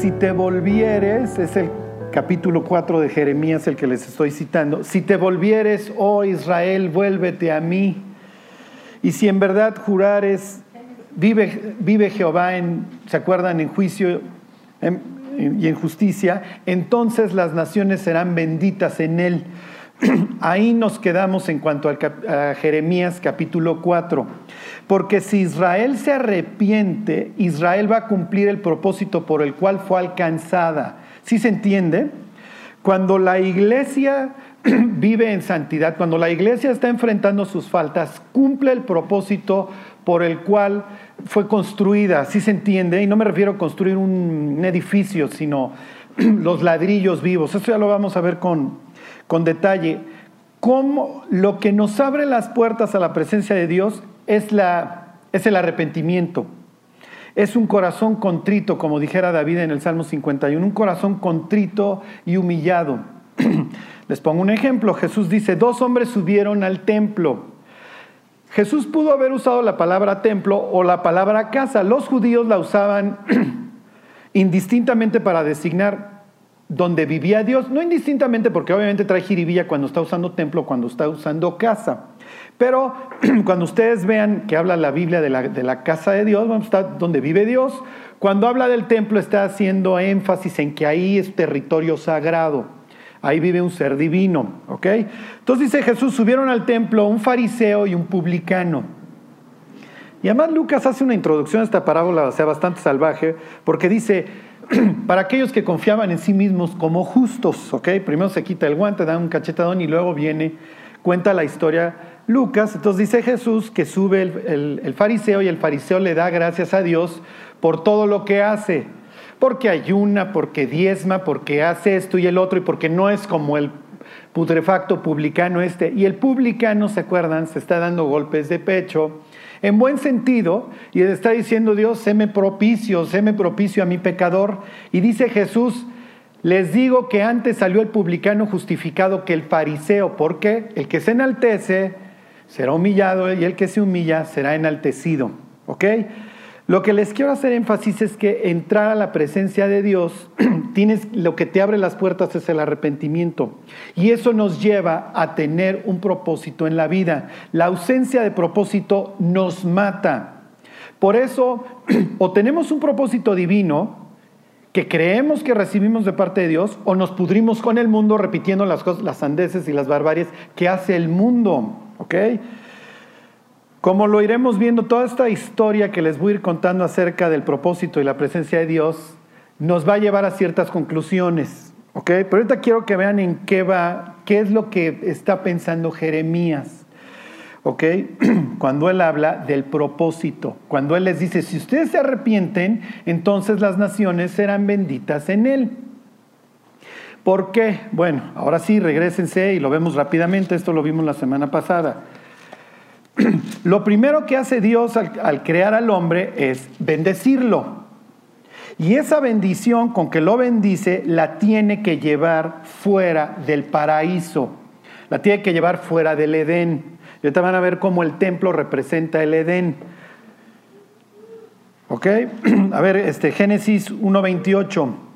si te volvieres, es el capítulo 4 de Jeremías el que les estoy citando, si te volvieres, oh Israel, vuélvete a mí. Y si en verdad jurares, vive, vive Jehová en, ¿se acuerdan? En juicio y en justicia, entonces las naciones serán benditas en él. Ahí nos quedamos en cuanto a Jeremías capítulo 4. Porque si Israel se arrepiente, Israel va a cumplir el propósito por el cual fue alcanzada. ¿Sí se entiende? Cuando la iglesia vive en santidad, cuando la iglesia está enfrentando sus faltas, cumple el propósito por el cual fue construida, ¿sí se entiende? Y no me refiero a construir un edificio, sino los ladrillos vivos. Eso ya lo vamos a ver con, con detalle cómo lo que nos abre las puertas a la presencia de Dios es, la, es el arrepentimiento. Es un corazón contrito, como dijera David en el Salmo 51, un corazón contrito y humillado. Les pongo un ejemplo. Jesús dice, dos hombres subieron al templo. Jesús pudo haber usado la palabra templo o la palabra casa. Los judíos la usaban indistintamente para designar donde vivía Dios, no indistintamente porque obviamente trae jiribilla cuando está usando templo, cuando está usando casa. Pero cuando ustedes vean que habla la Biblia de la, casa de Dios, a estar donde vive Dios. Cuando habla del templo está haciendo énfasis en que ahí es territorio sagrado. Ahí vive un ser divino, ¿ok? Entonces dice Jesús, subieron al templo un fariseo y un publicano. Y además Lucas hace una introducción a esta parábola, o sea, bastante salvaje, porque dice, para aquellos que confiaban en sí mismos como justos, ¿ok? Primero se quita el guante, da un cachetadón y luego viene, cuenta la historia Lucas. Entonces dice Jesús que sube el, fariseo y el fariseo le da gracias a Dios por todo lo que hace. Porque ayuna, porque diezma, porque hace esto y el otro y porque no es como el putrefacto publicano este. Y el publicano, ¿se acuerdan? Se está dando golpes de pecho en buen sentido, y está diciendo Dios, séme propicio, séme propicio a mi pecador. Y dice Jesús, les digo que antes salió el publicano justificado que el fariseo, porque el que se enaltece será humillado y el que se humilla será enaltecido. ¿Ok? Lo que les quiero hacer énfasis es que entrar a la presencia de Dios, tienes, lo que te abre las puertas es el arrepentimiento. Y eso nos lleva a tener un propósito en la vida. La ausencia de propósito nos mata. Por eso, o tenemos un propósito divino, que creemos que recibimos de parte de Dios, o nos pudrimos con el mundo repitiendo las cosas, las sandeces y las barbaries que hace el mundo. ¿Ok? Como lo iremos viendo, toda esta historia que les voy a ir contando acerca del propósito y la presencia de Dios nos va a llevar a ciertas conclusiones. ¿ok? Pero ahorita quiero que vean en qué va, qué es lo que está pensando Jeremías. ¿ok? Cuando él habla del propósito, cuando él les dice, si ustedes se arrepienten, entonces las naciones serán benditas en él. ¿Por qué? Bueno, ahora sí, regresense y lo vemos rápidamente, esto lo vimos la semana pasada. Lo primero que hace Dios al, crear al hombre es bendecirlo. Y esa bendición con que lo bendice la tiene que llevar fuera del paraíso, la tiene que llevar fuera del Edén. Y ahorita van a ver cómo el templo representa el Edén. ¿Ok? A ver, este, Génesis 1.28.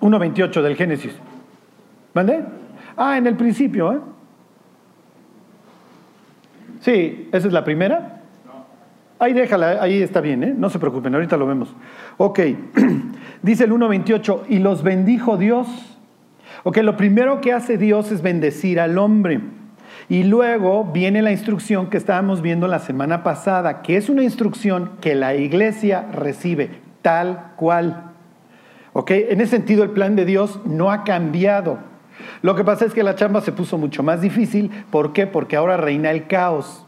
1.28 del Génesis. ¿Vale? Ah, en el principio, ¿eh? Sí, esa es la primera. Ahí déjala, ahí está bien, ¿eh? No se preocupen, ahorita lo vemos. Ok, dice el 1.28, y los bendijo Dios. Ok, lo primero que hace Dios es bendecir al hombre. Y luego viene la instrucción que estábamos viendo la semana pasada, que es una instrucción que la iglesia recibe tal cual. Ok, en ese sentido el plan de Dios no ha cambiado. Lo que pasa es que la chamba se puso mucho más difícil. ¿Por qué? Porque ahora reina el caos.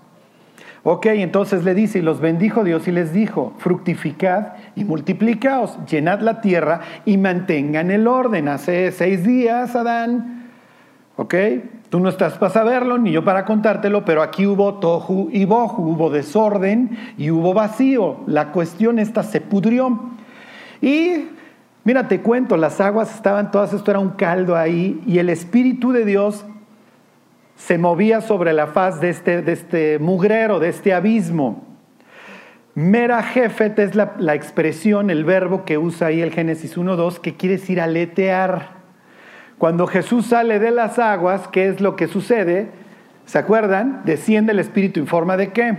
Ok, entonces le dice, y los bendijo Dios y les dijo, fructificad y multiplicaos, llenad la tierra y mantengan el orden. Hace seis días, Adán, ok, tú no estás para saberlo, ni yo para contártelo, pero aquí hubo tohu y bohu, hubo desorden y hubo vacío. La cuestión esta se pudrió. Y Mira, te cuento, las aguas estaban todas, esto era un caldo ahí, y el Espíritu de Dios se movía sobre la faz de este, de este mugrero, de este abismo. Mera jefet es la, la, expresión, el verbo que usa ahí el Génesis 1.2, que quiere decir aletear. Cuando Jesús sale de las aguas, ¿qué es lo que sucede? ¿Se acuerdan? Desciende el Espíritu en forma de qué?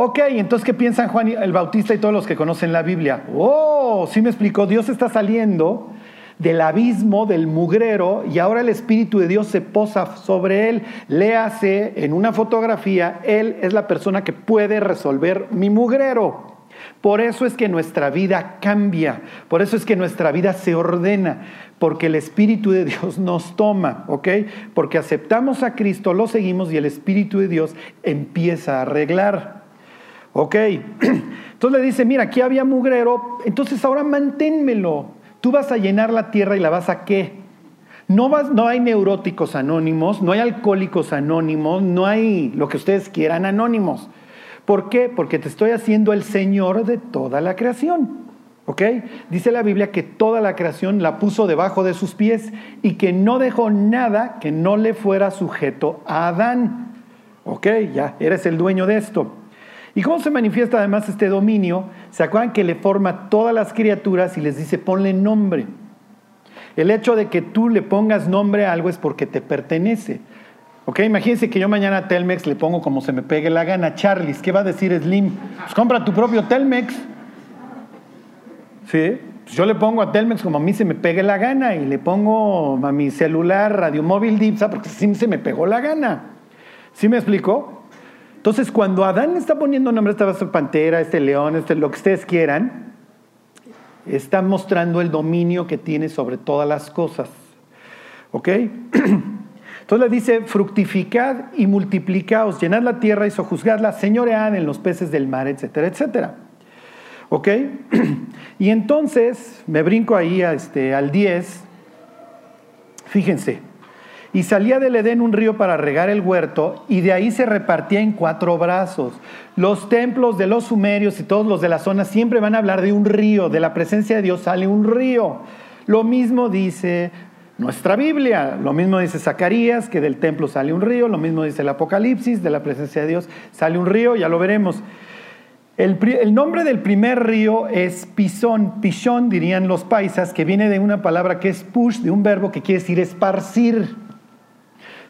Ok, entonces, ¿qué piensan Juan el Bautista y todos los que conocen la Biblia? Oh, sí me explicó, Dios está saliendo del abismo, del mugrero, y ahora el Espíritu de Dios se posa sobre él. Léase en una fotografía, él es la persona que puede resolver mi mugrero. Por eso es que nuestra vida cambia, por eso es que nuestra vida se ordena, porque el Espíritu de Dios nos toma, ¿ok? Porque aceptamos a Cristo, lo seguimos y el Espíritu de Dios empieza a arreglar. Ok, entonces le dice, mira, aquí había mugrero, entonces ahora manténmelo. Tú vas a llenar la tierra y la vas a qué? No, vas, no hay neuróticos anónimos, no hay alcohólicos anónimos, no hay lo que ustedes quieran anónimos. ¿Por qué? Porque te estoy haciendo el Señor de toda la creación. ¿Ok? Dice la Biblia que toda la creación la puso debajo de sus pies y que no dejó nada que no le fuera sujeto a Adán. ¿Ok? Ya, eres el dueño de esto. ¿Y cómo se manifiesta además este dominio? ¿Se acuerdan que le forma todas las criaturas y les dice ponle nombre? El hecho de que tú le pongas nombre a algo es porque te pertenece. ¿Ok? Imagínense que yo mañana a Telmex le pongo como se me pegue la gana. Charles, ¿qué va a decir Slim? Pues compra tu propio Telmex. ¿Sí? Pues yo le pongo a Telmex como a mí se me pegue la gana y le pongo a mi celular radiomóvil Dipsa porque sí se me pegó la gana. ¿Sí me explico? Entonces, cuando Adán está poniendo nombre a esta pantera, este león, este lo que ustedes quieran, está mostrando el dominio que tiene sobre todas las cosas. ¿Ok? Entonces le dice, fructificad y multiplicaos, llenad la tierra y sojuzgadla, señoread en los peces del mar, etcétera, etcétera. ¿Ok? Y entonces, me brinco ahí a este, al 10, fíjense, y salía del Edén un río para regar el huerto y de ahí se repartía en cuatro brazos. Los templos de los sumerios y todos los de la zona siempre van a hablar de un río, de la presencia de Dios sale un río. Lo mismo dice nuestra Biblia, lo mismo dice Zacarías, que del templo sale un río, lo mismo dice el Apocalipsis, de la presencia de Dios sale un río, ya lo veremos. El, nombre del primer río es Pisón, Pichón dirían los paisas, que viene de una palabra que es push, de un verbo que quiere decir esparcir.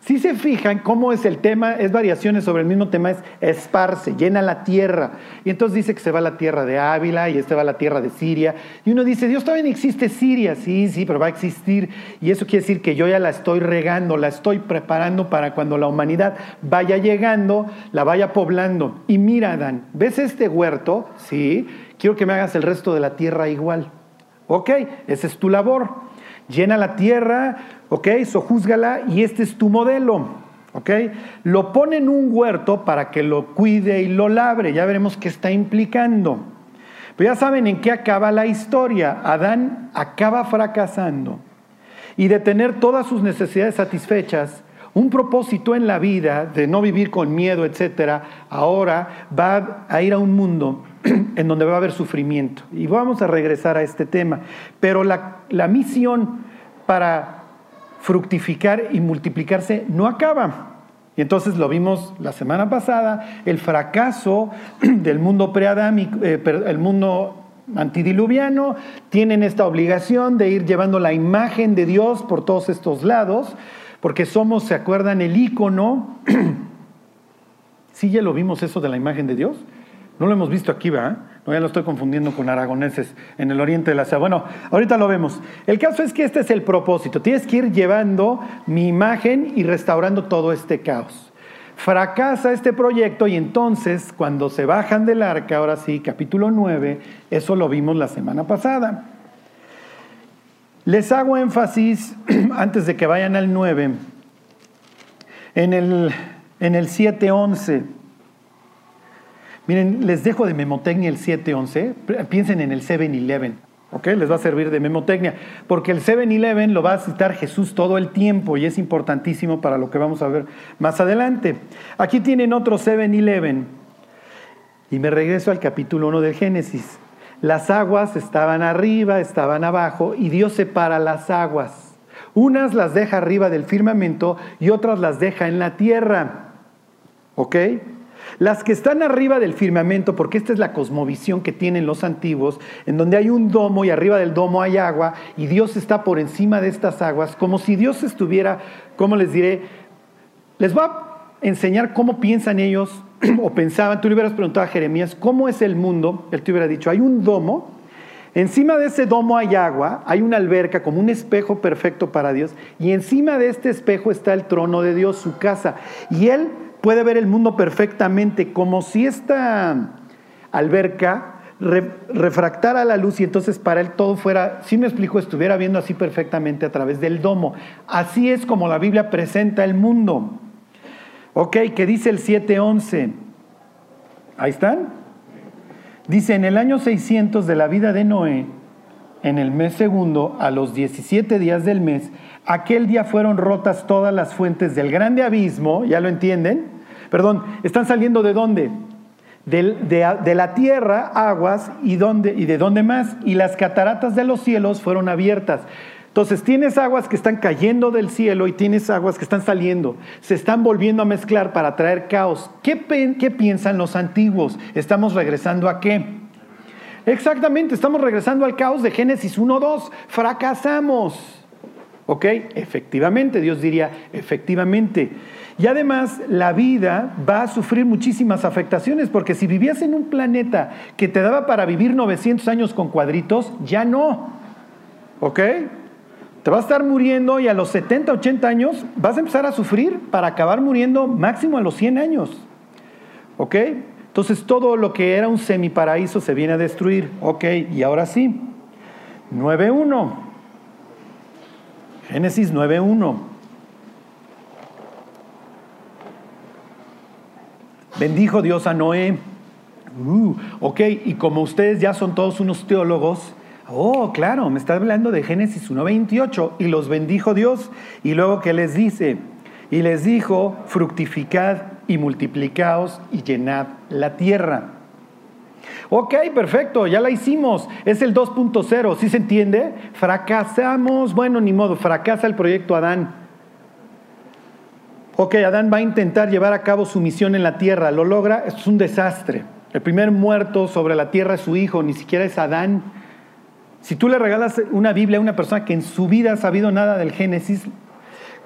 Si se fijan cómo es el tema, es variaciones sobre el mismo tema, es esparce, llena la tierra. Y entonces dice que se va a la tierra de Ávila y este va a la tierra de Siria. Y uno dice, Dios todavía existe Siria. Sí, sí, pero va a existir. Y eso quiere decir que yo ya la estoy regando, la estoy preparando para cuando la humanidad vaya llegando, la vaya poblando. Y mira, Adán, ¿ves este huerto? Sí, quiero que me hagas el resto de la tierra igual. Ok, esa es tu labor llena la tierra, ¿ok? Sojúzgala y este es tu modelo, ¿ok? Lo pone en un huerto para que lo cuide y lo labre, ya veremos qué está implicando. Pero ya saben en qué acaba la historia. Adán acaba fracasando y de tener todas sus necesidades satisfechas, un propósito en la vida de no vivir con miedo, etcétera, ahora va a ir a un mundo en donde va a haber sufrimiento. Y vamos a regresar a este tema. Pero la, la misión para fructificar y multiplicarse no acaba. Y entonces lo vimos la semana pasada, el fracaso del mundo preadámico, eh, el mundo antidiluviano, tienen esta obligación de ir llevando la imagen de Dios por todos estos lados, porque somos, ¿se acuerdan? El ícono. ¿Sí ya lo vimos eso de la imagen de Dios? No lo hemos visto aquí, ¿va? No, ya lo estoy confundiendo con aragoneses en el oriente de la ciudad. Bueno, ahorita lo vemos. El caso es que este es el propósito. Tienes que ir llevando mi imagen y restaurando todo este caos. Fracasa este proyecto y entonces cuando se bajan del arca, ahora sí, capítulo 9, eso lo vimos la semana pasada. Les hago énfasis, antes de que vayan al 9, en el, en el 7.11. Miren, les dejo de memotecnia el 711. Piensen en el 7-Eleven. ¿Ok? Les va a servir de memotecnia. Porque el 7-Eleven lo va a citar Jesús todo el tiempo y es importantísimo para lo que vamos a ver más adelante. Aquí tienen otro 7-Eleven. Y me regreso al capítulo 1 del Génesis. Las aguas estaban arriba, estaban abajo y Dios separa las aguas. Unas las deja arriba del firmamento y otras las deja en la tierra. ¿Ok? Las que están arriba del firmamento, porque esta es la cosmovisión que tienen los antiguos, en donde hay un domo y arriba del domo hay agua y Dios está por encima de estas aguas, como si Dios estuviera, ¿cómo les diré? Les voy a enseñar cómo piensan ellos o pensaban. Tú le hubieras preguntado a Jeremías, ¿cómo es el mundo? Él te hubiera dicho, hay un domo, encima de ese domo hay agua, hay una alberca como un espejo perfecto para Dios y encima de este espejo está el trono de Dios, su casa. Y él puede ver el mundo perfectamente, como si esta alberca refractara la luz y entonces para él todo fuera, si me explico, estuviera viendo así perfectamente a través del domo. Así es como la Biblia presenta el mundo. Ok, ¿qué dice el 7.11? Ahí están. Dice, en el año 600 de la vida de Noé, en el mes segundo, a los 17 días del mes, aquel día fueron rotas todas las fuentes del grande abismo, ¿ya lo entienden? Perdón, ¿están saliendo de dónde? De, la tierra, aguas, y, de dónde más. Y las cataratas de los cielos fueron abiertas. Entonces tienes aguas que están cayendo del cielo y tienes aguas que están saliendo. Se están volviendo a mezclar para traer caos. ¿Qué, qué piensan los antiguos? ¿Estamos regresando a qué? Exactamente, estamos regresando al caos de Génesis 1.2. Fracasamos. ¿Ok? Efectivamente, Dios diría, efectivamente. Y además la vida va a sufrir muchísimas afectaciones, porque si vivías en un planeta que te daba para vivir 900 años con cuadritos, ya no. ¿Ok? Te vas a estar muriendo y a los 70, 80 años vas a empezar a sufrir para acabar muriendo máximo a los 100 años. ¿Ok? Entonces todo lo que era un semiparaíso se viene a destruir. Ok, y ahora sí. 9.1. Génesis 9.1. Bendijo Dios a Noé. Uh, ok, y como ustedes ya son todos unos teólogos, oh, claro, me está hablando de Génesis 1.28, y los bendijo Dios, y luego que les dice, y les dijo, fructificad y multiplicaos y llenad la tierra. Ok, perfecto, ya la hicimos. Es el 2.0, ¿sí se entiende? Fracasamos, bueno, ni modo, fracasa el proyecto Adán. Ok, Adán va a intentar llevar a cabo su misión en la tierra, lo logra, es un desastre. El primer muerto sobre la tierra es su hijo, ni siquiera es Adán. Si tú le regalas una Biblia a una persona que en su vida ha sabido nada del Génesis,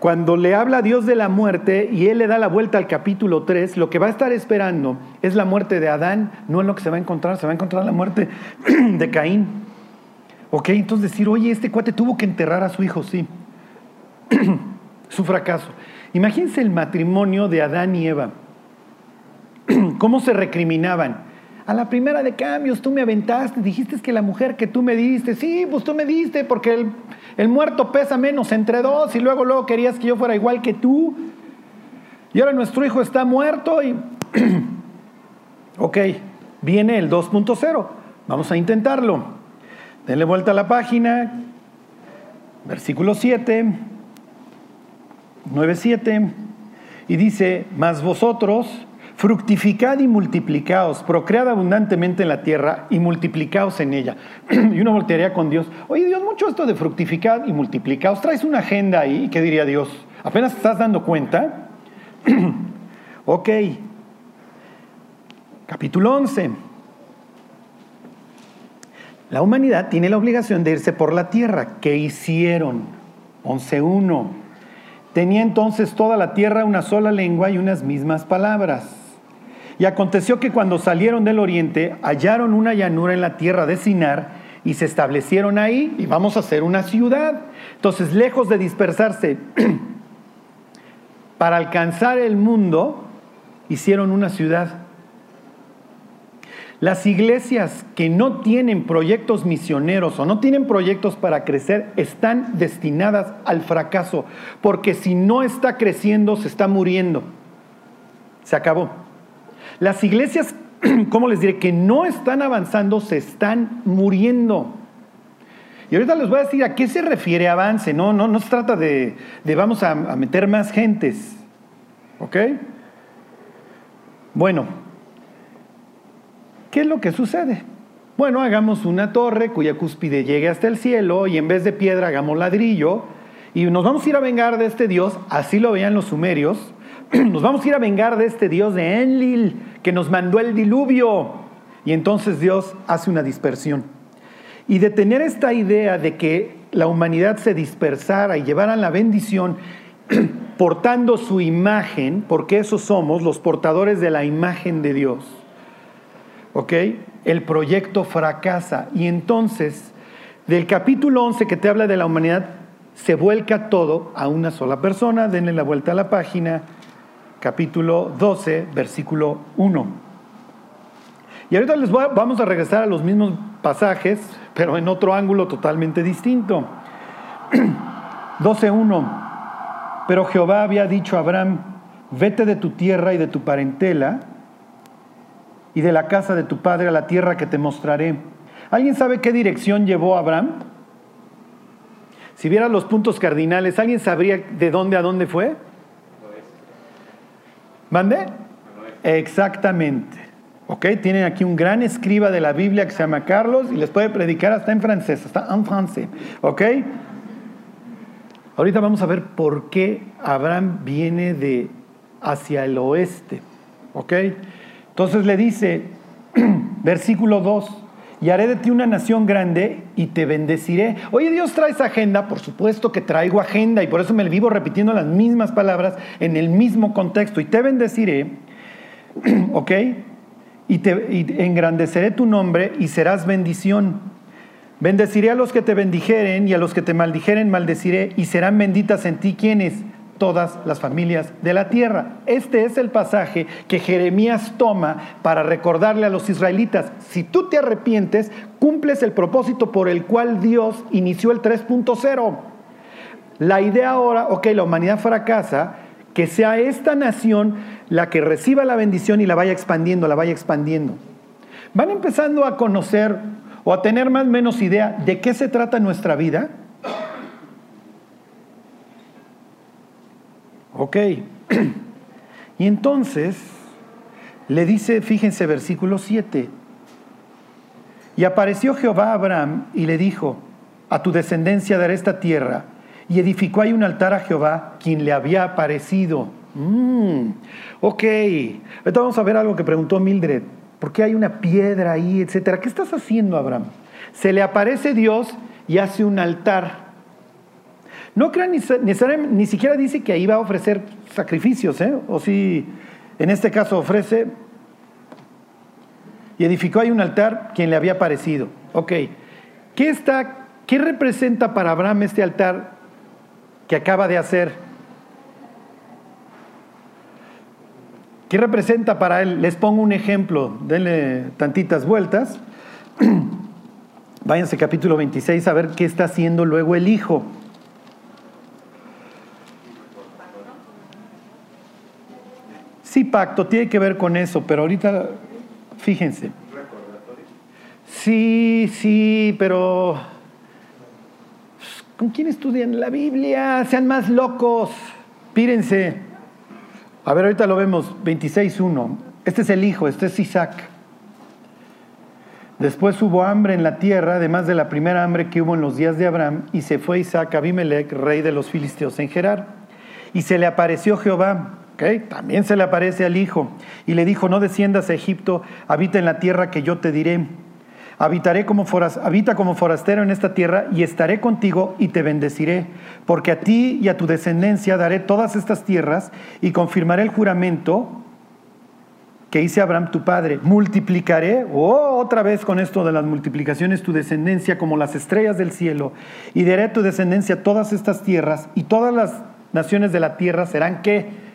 cuando le habla Dios de la muerte y él le da la vuelta al capítulo 3, lo que va a estar esperando es la muerte de Adán, no es lo que se va a encontrar, se va a encontrar la muerte de Caín. Ok, entonces decir, oye, este cuate tuvo que enterrar a su hijo, sí. su fracaso. Imagínense el matrimonio de Adán y Eva. ¿Cómo se recriminaban? A la primera de cambios, tú me aventaste, dijiste que la mujer que tú me diste, sí, pues tú me diste, porque el, el muerto pesa menos entre dos y luego, luego querías que yo fuera igual que tú. Y ahora nuestro hijo está muerto y... ok, viene el 2.0. Vamos a intentarlo. Denle vuelta a la página. Versículo 7. 9.7 y dice, mas vosotros fructificad y multiplicaos, procread abundantemente en la tierra y multiplicaos en ella. y uno voltearía con Dios, oye Dios, mucho esto de fructificad y multiplicaos, traes una agenda ahí, ¿qué diría Dios? ¿Apenas estás dando cuenta? ok, capítulo 11. La humanidad tiene la obligación de irse por la tierra. ¿Qué hicieron? 11.1 Tenía entonces toda la tierra una sola lengua y unas mismas palabras. Y aconteció que cuando salieron del oriente hallaron una llanura en la tierra de Sinar y se establecieron ahí y vamos a hacer una ciudad. Entonces, lejos de dispersarse para alcanzar el mundo, hicieron una ciudad. Las iglesias que no tienen proyectos misioneros o no tienen proyectos para crecer están destinadas al fracaso, porque si no está creciendo, se está muriendo. Se acabó. Las iglesias, ¿cómo les diré? Que no están avanzando, se están muriendo. Y ahorita les voy a decir a qué se refiere avance. No, no, no se trata de, de vamos a, a meter más gentes. ¿Ok? Bueno, ¿Qué es lo que sucede? Bueno, hagamos una torre cuya cúspide llegue hasta el cielo y en vez de piedra hagamos ladrillo y nos vamos a ir a vengar de este Dios, así lo veían los sumerios, nos vamos a ir a vengar de este Dios de Enlil que nos mandó el diluvio. Y entonces Dios hace una dispersión. Y de tener esta idea de que la humanidad se dispersara y llevara la bendición, portando su imagen, porque esos somos los portadores de la imagen de Dios. ¿Ok? El proyecto fracasa. Y entonces, del capítulo 11 que te habla de la humanidad, se vuelca todo a una sola persona. Denle la vuelta a la página. Capítulo 12, versículo 1. Y ahorita les vamos a regresar a los mismos pasajes, pero en otro ángulo totalmente distinto. 12.1. Pero Jehová había dicho a Abraham, vete de tu tierra y de tu parentela y de la casa de tu padre a la tierra que te mostraré. ¿Alguien sabe qué dirección llevó Abraham? Si viera los puntos cardinales, ¿alguien sabría de dónde a dónde fue? ¿Mande? Exactamente. ¿Ok? Tienen aquí un gran escriba de la Biblia que se llama Carlos y les puede predicar hasta en francés, hasta en francés. ¿Ok? Ahorita vamos a ver por qué Abraham viene de hacia el oeste. ¿Ok? Entonces le dice, versículo 2, y haré de ti una nación grande y te bendeciré. Oye, Dios trae esa agenda, por supuesto que traigo agenda y por eso me vivo repitiendo las mismas palabras en el mismo contexto. Y te bendeciré, ¿ok? Y, te, y engrandeceré tu nombre y serás bendición. Bendeciré a los que te bendijeren y a los que te maldijeren maldeciré y serán benditas en ti quienes todas las familias de la tierra. Este es el pasaje que Jeremías toma para recordarle a los israelitas, si tú te arrepientes, cumples el propósito por el cual Dios inició el 3.0. La idea ahora, ok, la humanidad fracasa, que sea esta nación la que reciba la bendición y la vaya expandiendo, la vaya expandiendo. Van empezando a conocer o a tener más o menos idea de qué se trata nuestra vida? Ok. Y entonces le dice, fíjense, versículo 7. Y apareció Jehová a Abraham y le dijo, a tu descendencia daré esta tierra. Y edificó ahí un altar a Jehová, quien le había aparecido. Mm, ok, ahorita vamos a ver algo que preguntó Mildred. ¿Por qué hay una piedra ahí, etcétera? ¿Qué estás haciendo, Abraham? Se le aparece Dios y hace un altar. No crean ni, ni, siquiera dice que ahí va a ofrecer sacrificios, ¿eh? O si en este caso ofrece y edificó ahí un altar quien le había aparecido. Ok, ¿qué está, qué representa para Abraham este altar que acaba de hacer? ¿Qué representa para él? Les pongo un ejemplo, denle tantitas vueltas. Váyanse capítulo 26 a ver qué está haciendo luego el hijo. Sí, pacto, tiene que ver con eso, pero ahorita, fíjense. Sí, sí, pero ¿con quién estudian la Biblia? Sean más locos, pírense. A ver, ahorita lo vemos, 26.1. Este es el hijo, este es Isaac. Después hubo hambre en la tierra, además de la primera hambre que hubo en los días de Abraham, y se fue Isaac a Abimelech, rey de los filisteos en Gerar. Y se le apareció Jehová, también se le aparece al hijo, y le dijo, no desciendas a Egipto, habita en la tierra que yo te diré. Habitaré como habita como forastero en esta tierra y estaré contigo y te bendeciré, porque a ti y a tu descendencia daré todas estas tierras y confirmaré el juramento que hice Abraham tu padre. Multiplicaré, oh, otra vez con esto de las multiplicaciones, tu descendencia como las estrellas del cielo, y daré a tu descendencia todas estas tierras, y todas las naciones de la tierra serán que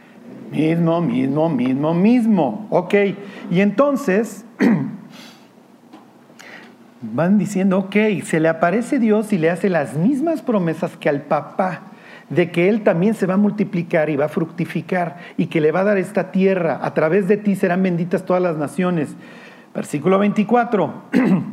mismo, mismo, mismo, mismo. Ok, y entonces van diciendo, ok, se le aparece Dios y le hace las mismas promesas que al papá, de que Él también se va a multiplicar y va a fructificar y que le va a dar esta tierra. A través de ti serán benditas todas las naciones. Versículo 24.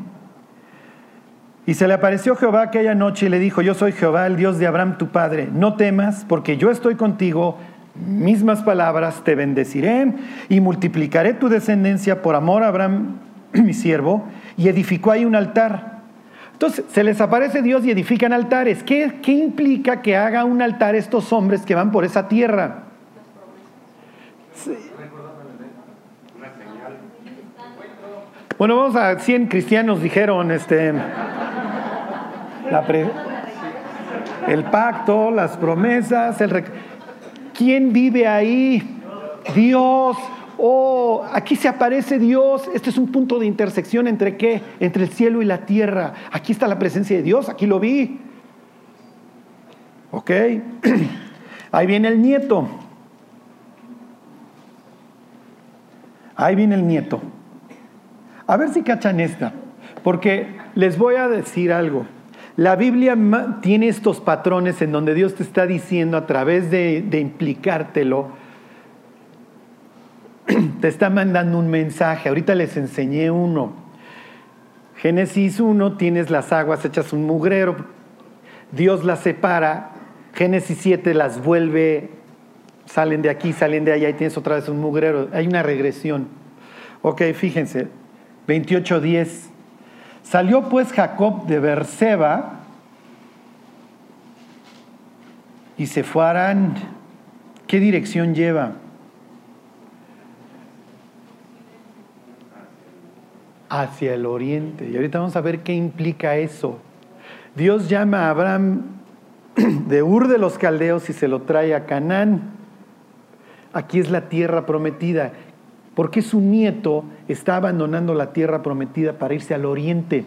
y se le apareció Jehová aquella noche y le dijo, yo soy Jehová, el Dios de Abraham tu padre. No temas, porque yo estoy contigo. Mismas palabras, te bendeciré y multiplicaré tu descendencia por amor a Abraham, mi siervo, y edificó ahí un altar. Entonces, se les aparece Dios y edifican altares. ¿Qué, ¿Qué, implica que haga un altar estos hombres que van por esa tierra? Bueno, vamos a 100 cristianos dijeron este el pacto, las promesas, el ¿quién vive ahí? Dios. Oh, aquí se aparece Dios. Este es un punto de intersección entre qué? Entre el cielo y la tierra. Aquí está la presencia de Dios, aquí lo vi. ¿Ok? Ahí viene el nieto. Ahí viene el nieto. A ver si cachan esta, porque les voy a decir algo. La Biblia tiene estos patrones en donde Dios te está diciendo a través de, implicártelo, te está mandando un mensaje. Ahorita les enseñé uno. Génesis 1, tienes las aguas hechas un mugrero, Dios las separa. Génesis 7 las vuelve, salen de aquí, salen de allá y tienes otra vez un mugrero. Hay una regresión. Ok, fíjense, 28.10. Salió pues Jacob de Berseba y se fue a Arán. ¿Qué dirección lleva? Hacia el oriente. Y ahorita vamos a ver qué implica eso. Dios llama a Abraham de Ur de los Caldeos y se lo trae a Canaán. Aquí es la tierra prometida porque su nieto está abandonando la tierra prometida para irse al oriente.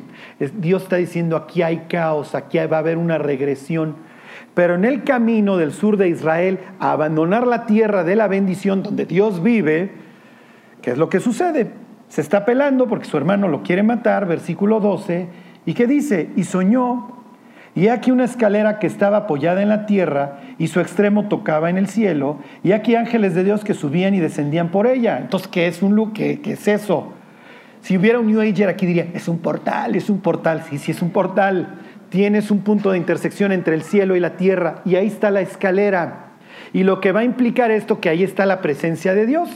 Dios está diciendo, aquí hay caos, aquí va a haber una regresión. Pero en el camino del sur de Israel, a abandonar la tierra de la bendición donde Dios vive, ¿qué es lo que sucede? Se está pelando porque su hermano lo quiere matar, versículo 12, y qué dice, y soñó y aquí una escalera que estaba apoyada en la tierra y su extremo tocaba en el cielo. Y aquí ángeles de Dios que subían y descendían por ella. Entonces, ¿qué es un look? ¿Qué, es eso? Si hubiera un New Ager aquí diría, es un portal, es un portal. Sí, sí, es un portal. Tienes un punto de intersección entre el cielo y la tierra. Y ahí está la escalera. Y lo que va a implicar esto, que ahí está la presencia de Dios.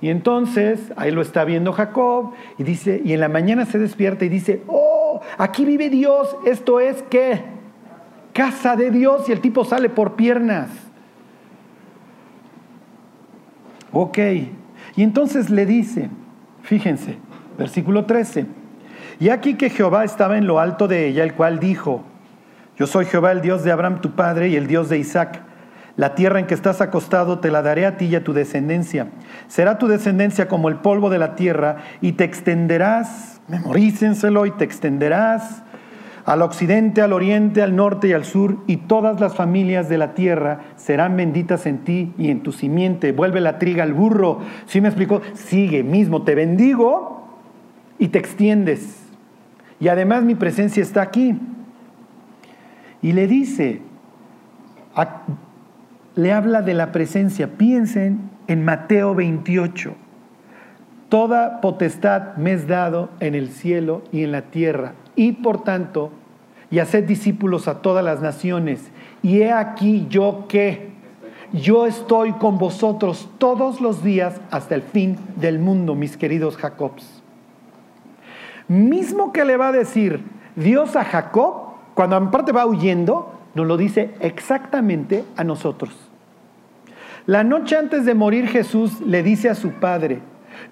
Y entonces, ahí lo está viendo Jacob y dice, y en la mañana se despierta y dice, oh, aquí vive Dios, esto es qué? Casa de Dios y el tipo sale por piernas. Ok, y entonces le dice, fíjense, versículo 13, y aquí que Jehová estaba en lo alto de ella, el cual dijo, yo soy Jehová el Dios de Abraham tu padre y el Dios de Isaac. La tierra en que estás acostado te la daré a ti y a tu descendencia. Será tu descendencia como el polvo de la tierra y te extenderás memorícenselo y te extenderás al occidente, al oriente, al norte y al sur, y todas las familias de la tierra serán benditas en ti y en tu simiente. Vuelve la triga al burro. ¿Sí me explicó? Sigue mismo, te bendigo y te extiendes. Y además mi presencia está aquí. Y le dice, le habla de la presencia. Piensen en Mateo 28. Toda potestad me es dado en el cielo y en la tierra. Y por tanto, y haced discípulos a todas las naciones. Y he aquí yo que yo estoy con vosotros todos los días hasta el fin del mundo, mis queridos Jacobs. Mismo que le va a decir Dios a Jacob, cuando en parte va huyendo, nos lo dice exactamente a nosotros. La noche antes de morir Jesús le dice a su padre,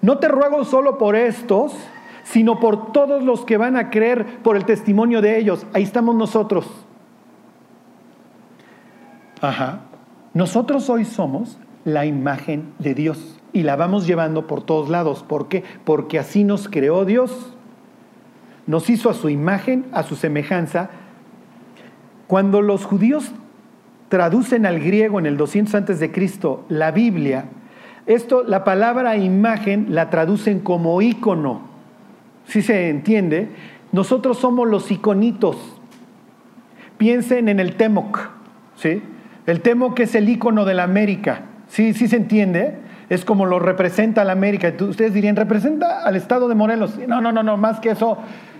no te ruego solo por estos, sino por todos los que van a creer por el testimonio de ellos. Ahí estamos nosotros. Ajá. Nosotros hoy somos la imagen de Dios y la vamos llevando por todos lados. ¿Por qué? Porque así nos creó Dios. Nos hizo a su imagen, a su semejanza. Cuando los judíos traducen al griego en el 200 antes de Cristo la Biblia, esto, la palabra imagen la traducen como ícono. Si se entiende, nosotros somos los iconitos. Piensen en el Temoc, ¿sí? El Temoc es el icono de la América. ¿Sí, sí se entiende? Es como lo representa la América. Ustedes dirían, ¿representa al estado de Morelos? No, no, no, no, más que eso,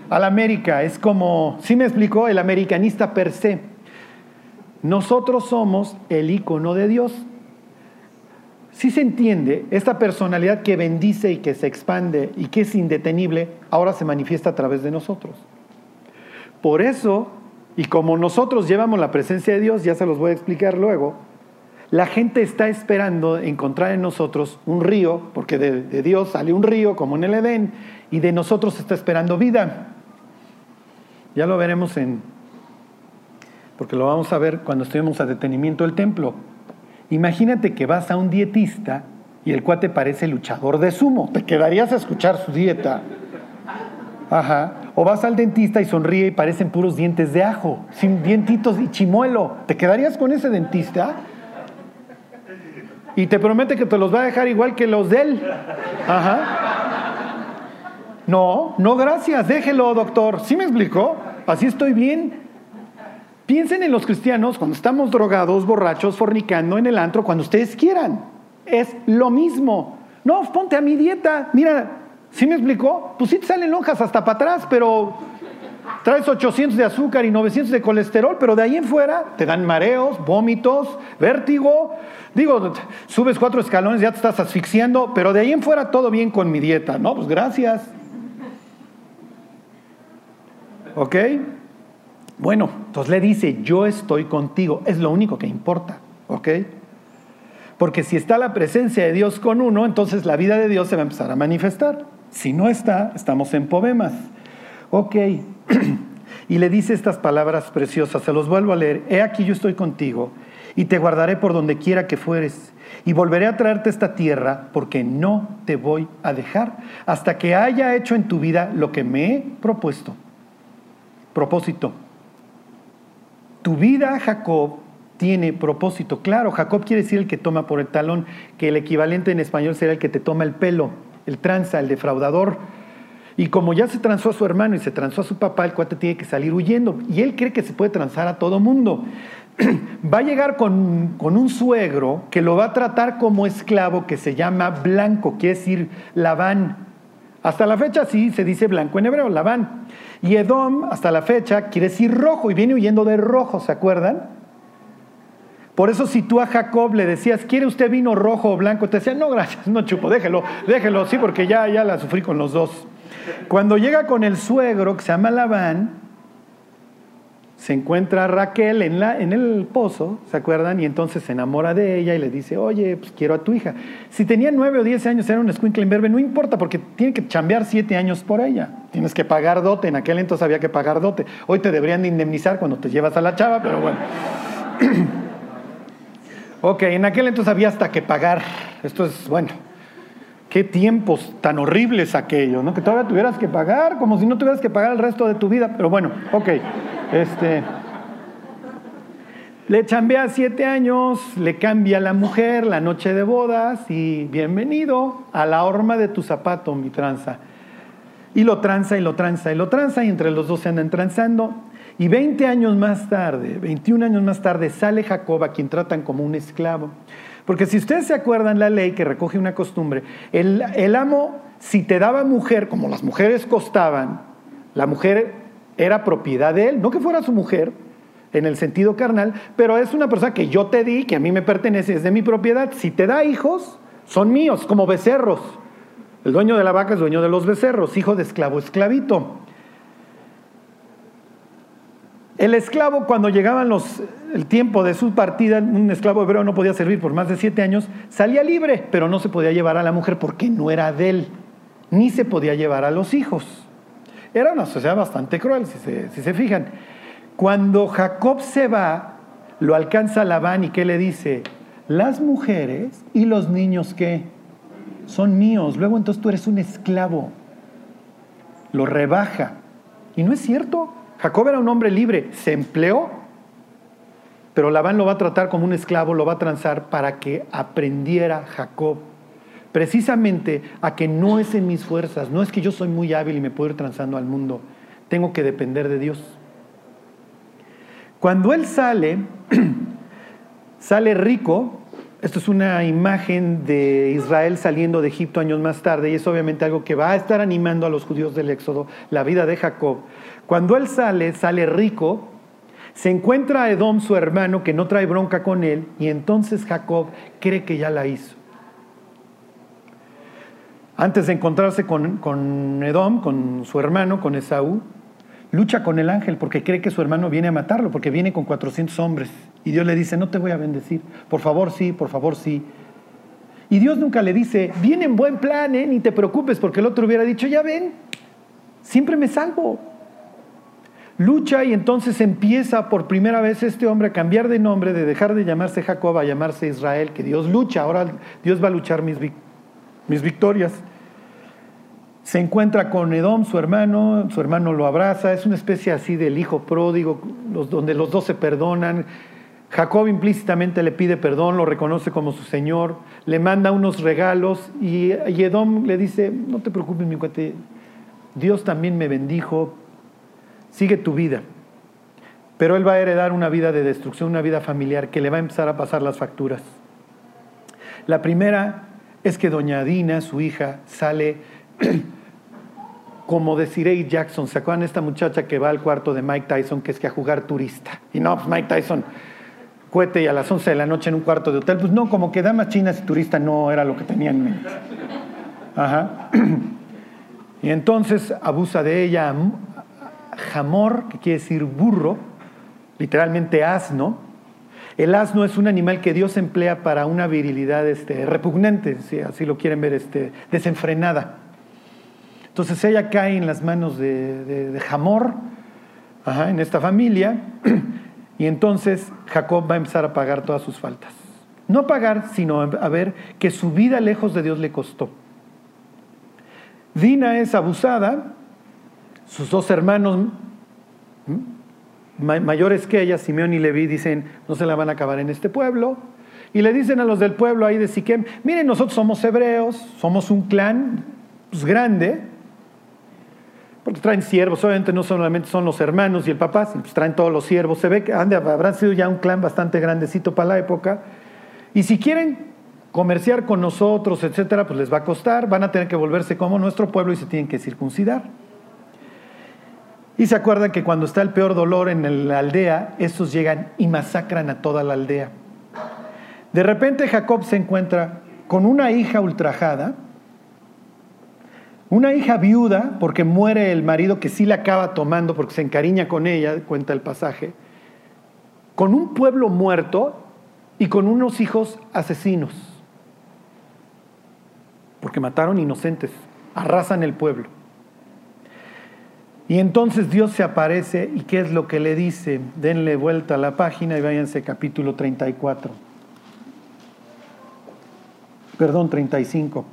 a la América. Es como, ¿sí me explicó? El americanista per se. Nosotros somos el icono de Dios si se entiende, esta personalidad que bendice y que se expande y que es indetenible, ahora se manifiesta a través de nosotros. Por eso, y como nosotros llevamos la presencia de Dios, ya se los voy a explicar luego, la gente está esperando encontrar en nosotros un río, porque de, de Dios sale un río como en el Edén, y de nosotros está esperando vida. Ya lo veremos en, porque lo vamos a ver cuando estemos a detenimiento del templo. Imagínate que vas a un dietista y el cuate parece luchador de sumo. Te quedarías a escuchar su dieta. Ajá. O vas al dentista y sonríe y parecen puros dientes de ajo, sin dientitos y chimuelo. ¿Te quedarías con ese dentista? Y te promete que te los va a dejar igual que los de él. Ajá. No, no, gracias, déjelo, doctor. ¿Sí me explicó? Así estoy bien. Piensen en los cristianos cuando estamos drogados, borrachos, fornicando en el antro, cuando ustedes quieran. Es lo mismo. No, ponte a mi dieta. Mira, ¿sí me explicó? Pues sí te salen lonjas hasta para atrás, pero traes 800 de azúcar y 900 de colesterol, pero de ahí en fuera te dan mareos, vómitos, vértigo. Digo, subes cuatro escalones, ya te estás asfixiando, pero de ahí en fuera todo bien con mi dieta. No, pues gracias. ¿Ok? Bueno, entonces le dice, yo estoy contigo, es lo único que importa, ¿ok? Porque si está la presencia de Dios con uno, entonces la vida de Dios se va a empezar a manifestar. Si no está, estamos en poemas. Ok, y le dice estas palabras preciosas, se los vuelvo a leer, he aquí yo estoy contigo y te guardaré por donde quiera que fueres y volveré a traerte esta tierra porque no te voy a dejar hasta que haya hecho en tu vida lo que me he propuesto. Propósito. Tu vida, Jacob, tiene propósito. Claro, Jacob quiere decir el que toma por el talón, que el equivalente en español sería el que te toma el pelo, el tranza, el defraudador. Y como ya se transó a su hermano y se transó a su papá, el cuate tiene que salir huyendo. Y él cree que se puede transar a todo mundo. va a llegar con, con, un suegro que lo va a tratar como esclavo que se llama Blanco, quiere decir Labán. Hasta la fecha sí se dice blanco en hebreo, Labán. Y Edom, hasta la fecha, quiere decir rojo y viene huyendo de rojo, ¿se acuerdan? Por eso si tú a Jacob le decías, ¿quiere usted vino rojo o blanco? Te decía, no, gracias, no chupo, déjelo, déjelo, sí, porque ya, ya la sufrí con los dos. Cuando llega con el suegro, que se llama Labán, se encuentra Raquel en, la, en el pozo, ¿se acuerdan? Y entonces se enamora de ella y le dice, oye, pues quiero a tu hija. Si tenía nueve o diez años, era un en no importa, porque tiene que chambear siete años por ella. Tienes que pagar dote, en aquel entonces había que pagar dote. Hoy te deberían de indemnizar cuando te llevas a la chava, pero bueno. ok, en aquel entonces había hasta que pagar. Esto es, bueno, qué tiempos tan horribles aquellos, ¿no? Que todavía tuvieras que pagar, como si no tuvieras que pagar el resto de tu vida, pero bueno, ok. Este, le chambea siete años, le cambia la mujer la noche de bodas y bienvenido a la horma de tu zapato, mi tranza. Y lo tranza y lo tranza y lo tranza y entre los dos se andan tranzando. Y 20 años más tarde, 21 años más tarde, sale Jacob a quien tratan como un esclavo. Porque si ustedes se acuerdan la ley que recoge una costumbre, el, amo, si te daba mujer, como las mujeres costaban, la mujer era propiedad de él, no que fuera su mujer en el sentido carnal, pero es una persona que yo te di, que a mí me pertenece, es de mi propiedad. Si te da hijos, son míos, como becerros. El dueño de la vaca es dueño de los becerros, hijo de esclavo, esclavito. El esclavo, cuando llegaban los, el tiempo de su partida, un esclavo hebreo no podía servir por más de siete años, salía libre, pero no se podía llevar a la mujer porque no era de él, ni se podía llevar a los hijos. Era una sociedad bastante cruel, si se, fijan. Cuando Jacob se va, lo alcanza Labán y ¿qué le dice? Las mujeres y los niños ¿qué? Son míos. Luego entonces tú eres un esclavo. Lo rebaja. Y no es cierto. Jacob era un hombre libre. Se empleó. Pero Labán lo va a tratar como un esclavo, lo va a transar para que aprendiera Jacob precisamente a que no es en mis fuerzas, no es que yo soy muy hábil y me puedo ir transando al mundo, tengo que depender de Dios. Cuando él sale, sale rico, esto es una imagen de Israel saliendo de Egipto años más tarde y es obviamente algo que va a estar animando a los judíos del Éxodo, la vida de Jacob. Cuando él sale, sale rico, se encuentra a Edom, su hermano, que no trae bronca con él, y entonces Jacob cree que ya la hizo. Antes de encontrarse con, Edom, con su hermano, con Esaú, lucha con el ángel porque cree que su hermano viene a matarlo, porque viene con 400 hombres. Y Dios le dice, no te voy a bendecir. Por favor, sí, por favor, sí. Y Dios nunca le dice, viene en buen plan, ¿eh? ni te preocupes, porque el otro hubiera dicho, ya ven, siempre me salvo. Lucha y entonces empieza por primera vez este hombre a cambiar de nombre, de dejar de llamarse Jacob a llamarse Israel, que Dios lucha, ahora Dios va a luchar mis, mis victorias. Se encuentra con Edom, su hermano, su hermano lo abraza, es una especie así del hijo pródigo, donde los dos se perdonan, Jacob implícitamente le pide perdón, lo reconoce como su Señor, le manda unos regalos y, Edom le dice, no te preocupes mi cuate, Dios también me bendijo, sigue tu vida. Pero él va a heredar una vida de destrucción, una vida familiar que le va a empezar a pasar las facturas. La primera es que doña Dina, su hija, sale como deciré Jackson. ¿Se acuerdan esta muchacha que va al cuarto de Mike Tyson, que es que a jugar turista? Y no, pues Mike Tyson cohete y a las 11 de la noche en un cuarto de hotel. Pues no, como que damas chinas y turista no era lo que tenía en mente. Ajá. Y entonces abusa de ella jamor, que quiere decir burro, literalmente asno. El asno es un animal que Dios emplea para una virilidad este, repugnante, si así lo quieren ver, este, desenfrenada. Entonces ella cae en las manos de, Jamor, en esta familia, y entonces Jacob va a empezar a pagar todas sus faltas. No pagar, sino a ver que su vida lejos de Dios le costó. Dina es abusada, sus dos hermanos mayores que ella, Simeón y Leví, dicen, no se la van a acabar en este pueblo. Y le dicen a los del pueblo ahí de Siquem, miren, nosotros somos hebreos, somos un clan pues, grande, porque traen siervos, obviamente no solamente son los hermanos y el papá, pues traen todos los siervos. Se ve que habrán sido ya un clan bastante grandecito para la época. Y si quieren comerciar con nosotros, etcétera, pues les va a costar, van a tener que volverse como nuestro pueblo y se tienen que circuncidar. Y se acuerdan que cuando está el peor dolor en la aldea, estos llegan y masacran a toda la aldea. De repente Jacob se encuentra con una hija ultrajada, una hija viuda, porque muere el marido que sí la acaba tomando porque se encariña con ella, cuenta el pasaje, con un pueblo muerto y con unos hijos asesinos, porque mataron inocentes, arrasan el pueblo. Y entonces Dios se aparece y ¿qué es lo que le dice? Denle vuelta a la página y váyanse capítulo 34. Perdón, 35.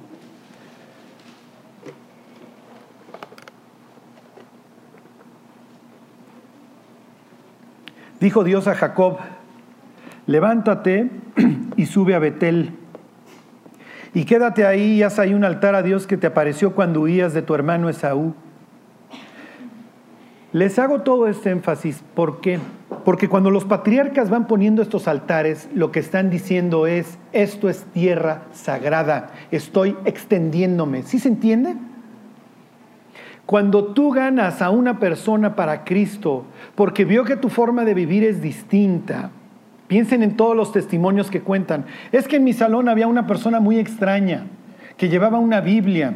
Dijo Dios a Jacob, levántate y sube a Betel. Y quédate ahí y haz ahí un altar a Dios que te apareció cuando huías de tu hermano Esaú. Les hago todo este énfasis, ¿por qué? Porque cuando los patriarcas van poniendo estos altares, lo que están diciendo es, esto es tierra sagrada, estoy extendiéndome. ¿Sí se entiende? Cuando tú ganas a una persona para Cristo, porque vio que tu forma de vivir es distinta, piensen en todos los testimonios que cuentan. Es que en mi salón había una persona muy extraña que llevaba una Biblia.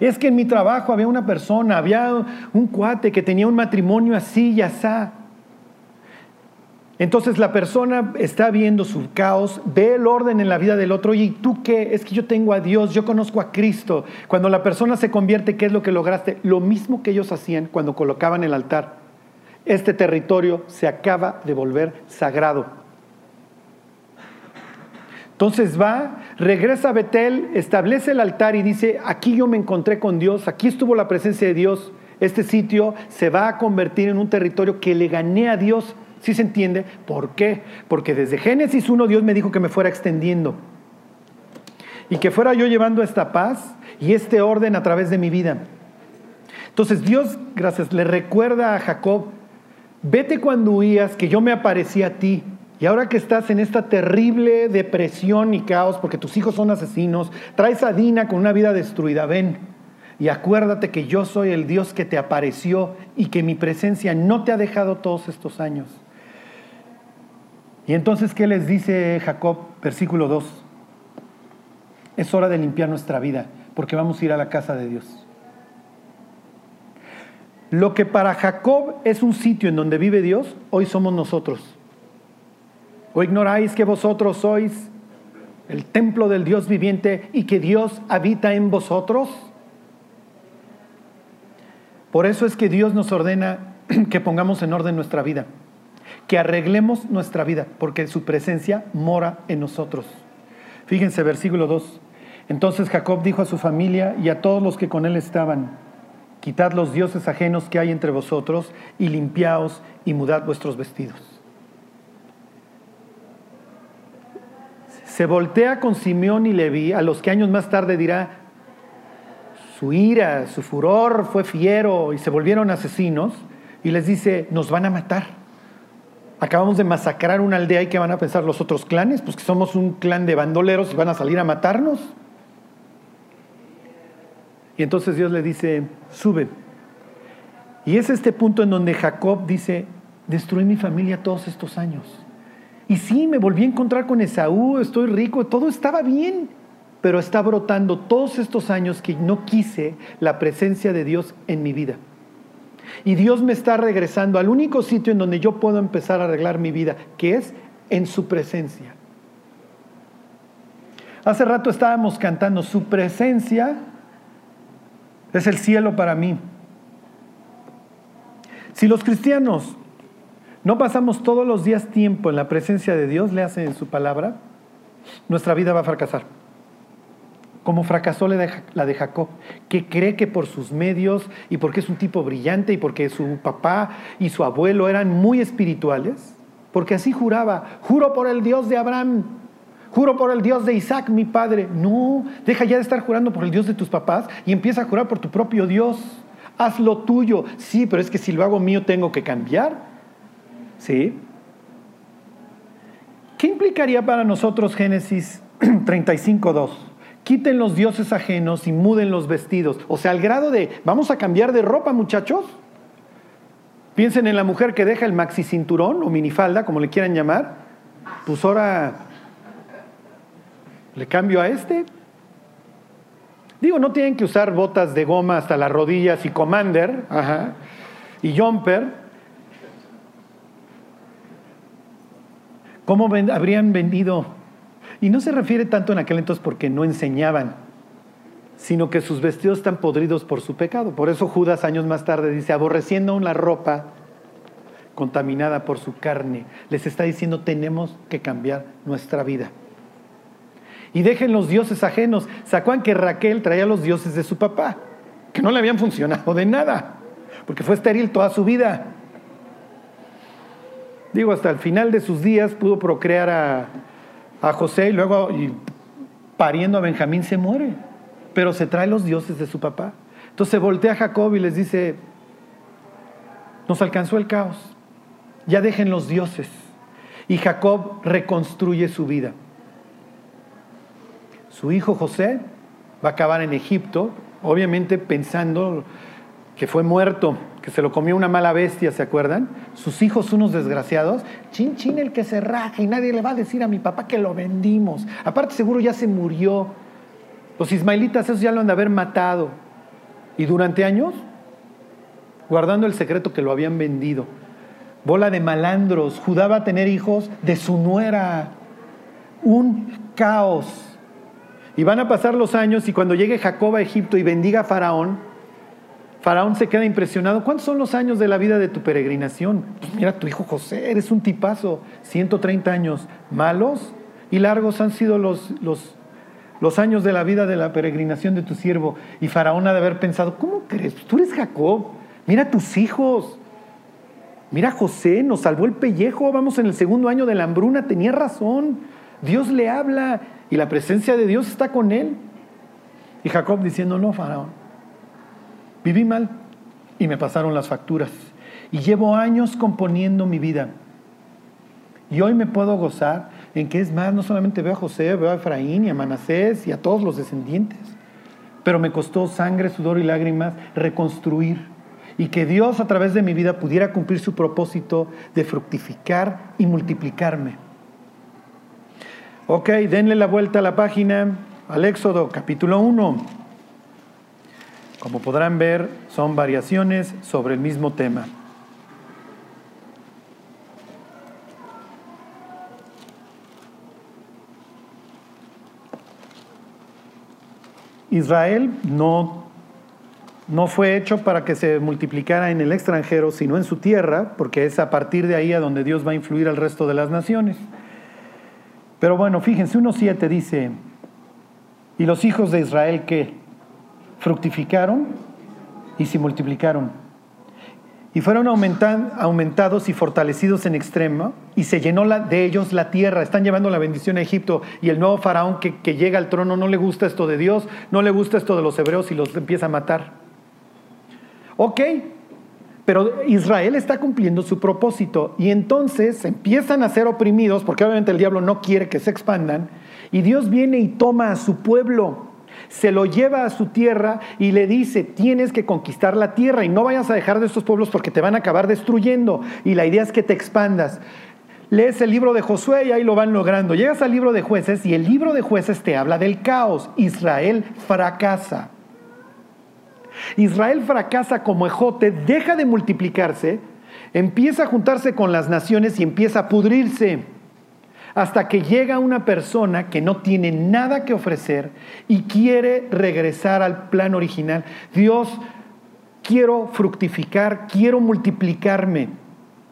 Es que en mi trabajo había una persona, había un cuate que tenía un matrimonio así y asá. Entonces la persona está viendo su caos, ve el orden en la vida del otro. Oye, ¿y tú qué? Es que yo tengo a Dios, yo conozco a Cristo. Cuando la persona se convierte, ¿qué es lo que lograste? Lo mismo que ellos hacían cuando colocaban el altar. Este territorio se acaba de volver sagrado. Entonces va, regresa a Betel, establece el altar y dice, aquí yo me encontré con Dios, aquí estuvo la presencia de Dios. Este sitio se va a convertir en un territorio que le gané a Dios ¿Sí se entiende? ¿Por qué? Porque desde Génesis 1 Dios me dijo que me fuera extendiendo y que fuera yo llevando esta paz y este orden a través de mi vida. Entonces Dios, gracias, le recuerda a Jacob, vete cuando huías, que yo me aparecí a ti. Y ahora que estás en esta terrible depresión y caos, porque tus hijos son asesinos, traes a Dina con una vida destruida, ven. Y acuérdate que yo soy el Dios que te apareció y que mi presencia no te ha dejado todos estos años. Y entonces, ¿qué les dice Jacob? Versículo 2. Es hora de limpiar nuestra vida porque vamos a ir a la casa de Dios. Lo que para Jacob es un sitio en donde vive Dios, hoy somos nosotros. ¿O ignoráis que vosotros sois el templo del Dios viviente y que Dios habita en vosotros? Por eso es que Dios nos ordena que pongamos en orden nuestra vida, que arreglemos nuestra vida, porque su presencia mora en nosotros. Fíjense, versículo 2. Entonces Jacob dijo a su familia y a todos los que con él estaban, quitad los dioses ajenos que hay entre vosotros y limpiaos y mudad vuestros vestidos. Se voltea con Simeón y Leví, a los que años más tarde dirá, su ira, su furor fue fiero y se volvieron asesinos, y les dice, nos van a matar. Acabamos de masacrar una aldea y ¿qué van a pensar los otros clanes? Pues que somos un clan de bandoleros y van a salir a matarnos. Y entonces Dios le dice, sube. Y es este punto en donde Jacob dice, destruí mi familia todos estos años. Y sí, me volví a encontrar con Esaú, estoy rico, todo estaba bien, pero está brotando todos estos años que no quise la presencia de Dios en mi vida. Y Dios me está regresando al único sitio en donde yo puedo empezar a arreglar mi vida, que es en su presencia. Hace rato estábamos cantando, su presencia es el cielo para mí. Si los cristianos no pasamos todos los días tiempo en la presencia de Dios, le hace en su palabra, nuestra vida va a fracasar. Como fracasó la de Jacob, que cree que por sus medios y porque es un tipo brillante y porque su papá y su abuelo eran muy espirituales, porque así juraba, juro por el Dios de Abraham, Juro por el Dios de Isaac, mi padre. No, deja ya de estar jurando por el Dios de tus papás y empieza a jurar por tu propio Dios. Haz lo tuyo. Sí, pero es que si lo hago mío tengo que cambiar. ¿Sí? ¿Qué implicaría para nosotros Génesis 35.2? Quiten los dioses ajenos y muden los vestidos. O sea, al grado de, vamos a cambiar de ropa, muchachos. Piensen en la mujer que deja el maxi cinturón o minifalda, como le quieran llamar. Pues ahora le cambio a este. Digo, no tienen que usar botas de goma hasta las rodillas y commander y jumper. ¿Cómo habrían vendido? Y no se refiere tanto en aquel entonces porque no enseñaban, sino que sus vestidos están podridos por su pecado. Por eso Judas años más tarde dice, aborreciendo aún la ropa contaminada por su carne, les está diciendo, tenemos que cambiar nuestra vida y dejen los dioses ajenos. ¿Se que Raquel traía los dioses de su papá? Que no le habían funcionado de nada, porque fue estéril toda su vida. Digo, hasta el final de sus días pudo procrear a, a José y luego, pariendo a Benjamín, se muere. Pero se trae los dioses de su papá. Entonces voltea a Jacob y les dice, nos alcanzó el caos, ya dejen los dioses. Y Jacob reconstruye su vida. Su hijo José va a acabar en Egipto, obviamente pensando que fue muerto, que se lo comió una mala bestia, ¿se acuerdan? Sus hijos unos desgraciados, chin chin el que se raja y nadie le va a decir a mi papá que lo vendimos. Aparte seguro ya se murió. Los ismaelitas esos ya lo han de haber matado. Y durante años, guardando el secreto que lo habían vendido. Bola de malandros, Judá va a tener hijos de su nuera. Un caos. Y van a pasar los años y cuando llegue Jacob a Egipto y bendiga a Faraón, Faraón se queda impresionado. ¿Cuántos son los años de la vida de tu peregrinación? Pues mira, tu hijo José, eres un tipazo. 130 años malos y largos han sido los, los, los años de la vida de la peregrinación de tu siervo. Y Faraón ha de haber pensado, ¿cómo crees? Tú eres Jacob. Mira tus hijos. Mira José, nos salvó el pellejo. Vamos en el segundo año de la hambruna. Tenía razón. Dios le habla y la presencia de Dios está con él. Y Jacob diciendo, no, Faraón, viví mal y me pasaron las facturas. Y llevo años componiendo mi vida. Y hoy me puedo gozar en que es más, no solamente veo a José, veo a Efraín y a Manasés y a todos los descendientes. Pero me costó sangre, sudor y lágrimas reconstruir y que Dios a través de mi vida pudiera cumplir su propósito de fructificar y multiplicarme. Ok, denle la vuelta a la página al Éxodo capítulo 1. Como podrán ver, son variaciones sobre el mismo tema. Israel no, no, fue hecho para que se multiplicara en el extranjero, sino en su tierra, porque es a partir de ahí a donde Dios va a influir al resto de las naciones. Pero bueno, fíjense, 1.7 dice, ¿y los hijos de Israel qué? Fructificaron y se multiplicaron y fueron aumentados y fortalecidos en extremo, y se llenó de ellos la tierra. Están llevando la bendición a Egipto, y el nuevo faraón que, que llega al trono no le gusta esto de Dios, no le gusta esto de los hebreos y los empieza a matar. Ok, pero Israel está cumpliendo su propósito, y entonces empiezan a ser oprimidos, porque obviamente el diablo no quiere que se expandan, y Dios viene y toma a su pueblo se lo lleva a su tierra y le dice, tienes que conquistar la tierra y no vayas a dejar de estos pueblos porque te van a acabar destruyendo. Y la idea es que te expandas. Lees el libro de Josué y ahí lo van logrando. Llegas al libro de jueces y el libro de jueces te habla del caos. Israel fracasa. Israel fracasa como ejote, deja de multiplicarse, empieza a juntarse con las naciones y empieza a pudrirse hasta que llega una persona que no tiene nada que ofrecer y quiere regresar al plan original. Dios, quiero fructificar, quiero multiplicarme.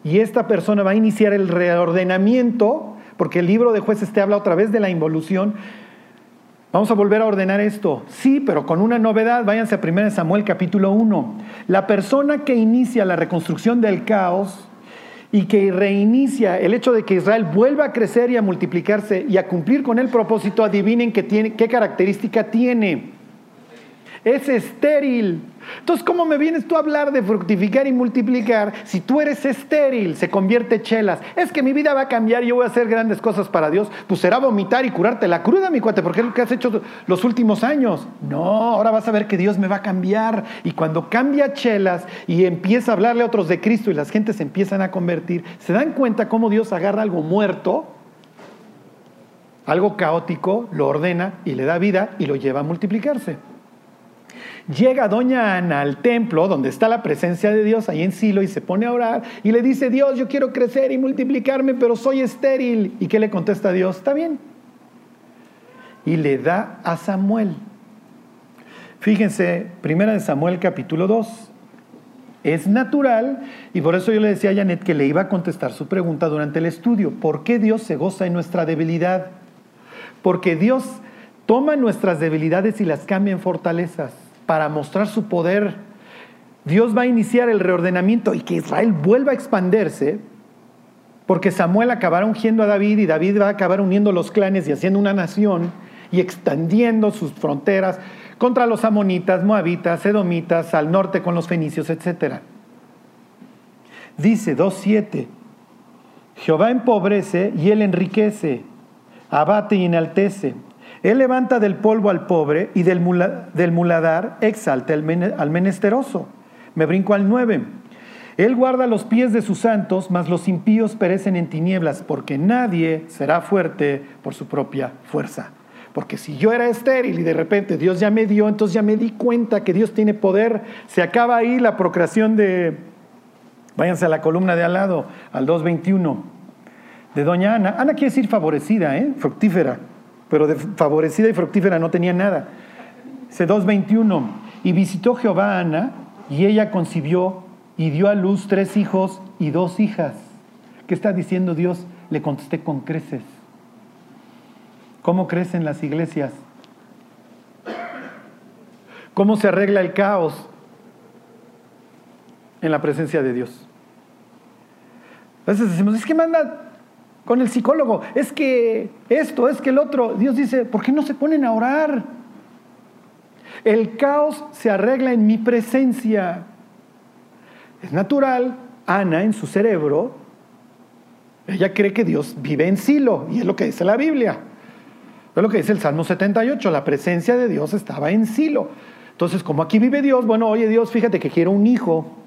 Y esta persona va a iniciar el reordenamiento, porque el libro de jueces te habla otra vez de la involución. Vamos a volver a ordenar esto. Sí, pero con una novedad. Váyanse a 1 Samuel capítulo 1. La persona que inicia la reconstrucción del caos y que reinicia el hecho de que Israel vuelva a crecer y a multiplicarse y a cumplir con el propósito, adivinen qué, tiene, qué característica tiene. Es estéril. Entonces, ¿cómo me vienes tú a hablar de fructificar y multiplicar si tú eres estéril? Se convierte chelas. Es que mi vida va a cambiar y yo voy a hacer grandes cosas para Dios. Pues será vomitar y curarte la cruda, mi cuate, porque es lo que has hecho los últimos años. No, ahora vas a ver que Dios me va a cambiar. Y cuando cambia chelas y empieza a hablarle a otros de Cristo y las gentes se empiezan a convertir, se dan cuenta cómo Dios agarra algo muerto, algo caótico, lo ordena y le da vida y lo lleva a multiplicarse. Llega doña Ana al templo donde está la presencia de Dios ahí en Silo y se pone a orar y le dice, Dios, yo quiero crecer y multiplicarme, pero soy estéril. ¿Y qué le contesta Dios? Está bien. Y le da a Samuel. Fíjense, primera de Samuel capítulo 2. Es natural y por eso yo le decía a Janet que le iba a contestar su pregunta durante el estudio. ¿Por qué Dios se goza en nuestra debilidad? Porque Dios toma nuestras debilidades y las cambia en fortalezas para mostrar su poder. Dios va a iniciar el reordenamiento y que Israel vuelva a expandirse, porque Samuel acabará ungiendo a David y David va a acabar uniendo los clanes y haciendo una nación y extendiendo sus fronteras contra los amonitas, moabitas, edomitas, al norte con los fenicios, etc. Dice 2.7, Jehová empobrece y él enriquece, abate y enaltece. Él levanta del polvo al pobre y del, muladar exalta al menesteroso. Me brinco al 9. Él guarda los pies de sus santos, mas los impíos perecen en tinieblas, porque nadie será fuerte por su propia fuerza. Porque si yo era estéril y de repente Dios ya me dio, entonces ya me di cuenta que Dios tiene poder. Se acaba ahí la procreación de, váyanse a la columna de al lado, al 2.21, de doña Ana. Ana quiere decir favorecida, ¿eh? fructífera pero de favorecida y fructífera no tenía nada. C 2.21, y visitó Jehová a Ana, y ella concibió y dio a luz tres hijos y dos hijas. ¿Qué está diciendo Dios? Le contesté con creces. ¿Cómo crecen las iglesias? ¿Cómo se arregla el caos en la presencia de Dios? A veces decimos, es que manda con el psicólogo, es que esto, es que el otro. Dios dice, ¿por qué no se ponen a orar? El caos se arregla en mi presencia. Es natural, Ana en su cerebro, ella cree que Dios vive en Silo, y es lo que dice la Biblia. Es lo que dice el Salmo 78, la presencia de Dios estaba en Silo. Entonces, como aquí vive Dios, bueno, oye Dios, fíjate que quiero un hijo.